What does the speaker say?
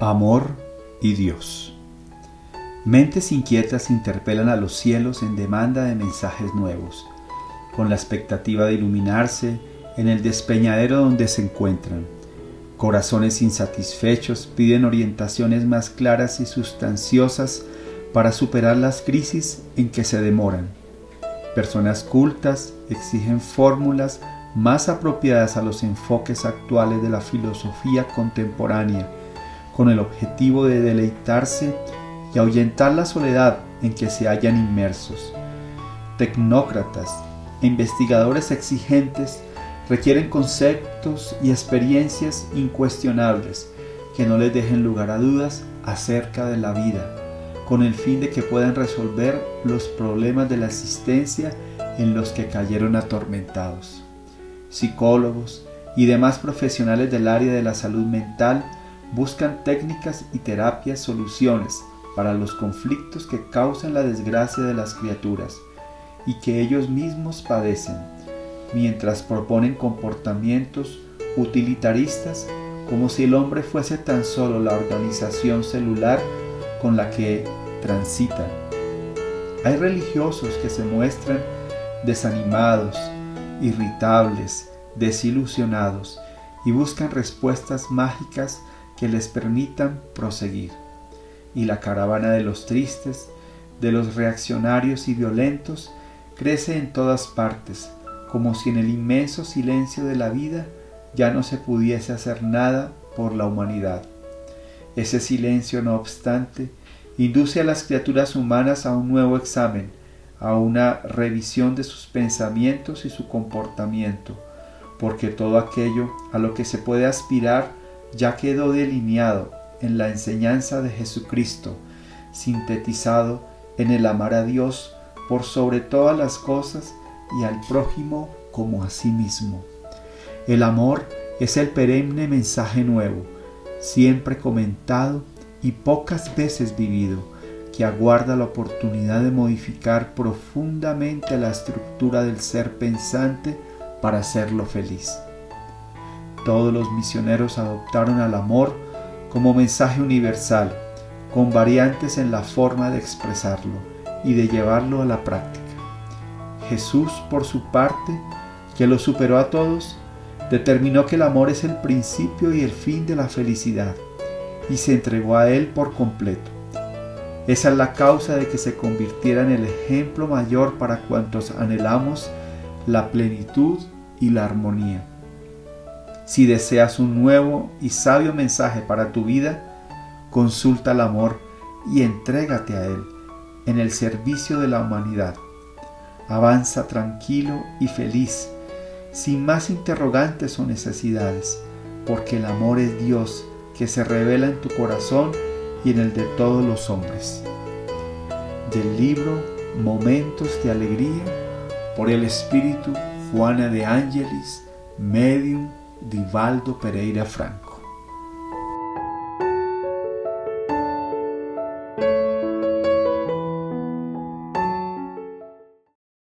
Amor y Dios. Mentes inquietas interpelan a los cielos en demanda de mensajes nuevos, con la expectativa de iluminarse en el despeñadero donde se encuentran. Corazones insatisfechos piden orientaciones más claras y sustanciosas para superar las crisis en que se demoran. Personas cultas exigen fórmulas más apropiadas a los enfoques actuales de la filosofía contemporánea, con el objetivo de deleitarse y ahuyentar la soledad en que se hallan inmersos. Tecnócratas e investigadores exigentes requieren conceptos y experiencias incuestionables que no les dejen lugar a dudas acerca de la vida, con el fin de que puedan resolver los problemas de la existencia en los que cayeron atormentados psicólogos y demás profesionales del área de la salud mental buscan técnicas y terapias soluciones para los conflictos que causan la desgracia de las criaturas y que ellos mismos padecen, mientras proponen comportamientos utilitaristas como si el hombre fuese tan solo la organización celular con la que transitan. Hay religiosos que se muestran desanimados, irritables, desilusionados y buscan respuestas mágicas que les permitan proseguir. Y la caravana de los tristes, de los reaccionarios y violentos, crece en todas partes, como si en el inmenso silencio de la vida ya no se pudiese hacer nada por la humanidad. Ese silencio, no obstante, induce a las criaturas humanas a un nuevo examen, a una revisión de sus pensamientos y su comportamiento, porque todo aquello a lo que se puede aspirar ya quedó delineado en la enseñanza de Jesucristo, sintetizado en el amar a Dios por sobre todas las cosas y al prójimo como a sí mismo. El amor es el perenne mensaje nuevo, siempre comentado y pocas veces vivido, que aguarda la oportunidad de modificar profundamente la estructura del ser pensante para hacerlo feliz. Todos los misioneros adoptaron al amor como mensaje universal, con variantes en la forma de expresarlo y de llevarlo a la práctica. Jesús, por su parte, que lo superó a todos, determinó que el amor es el principio y el fin de la felicidad, y se entregó a él por completo esa es la causa de que se convirtiera en el ejemplo mayor para cuantos anhelamos la plenitud y la armonía. Si deseas un nuevo y sabio mensaje para tu vida, consulta el amor y entrégate a él en el servicio de la humanidad. Avanza tranquilo y feliz, sin más interrogantes o necesidades, porque el amor es Dios que se revela en tu corazón y en el de todos los hombres. Del libro Momentos de Alegría por el Espíritu Juana de Ángelis, medium Divaldo Pereira Franco.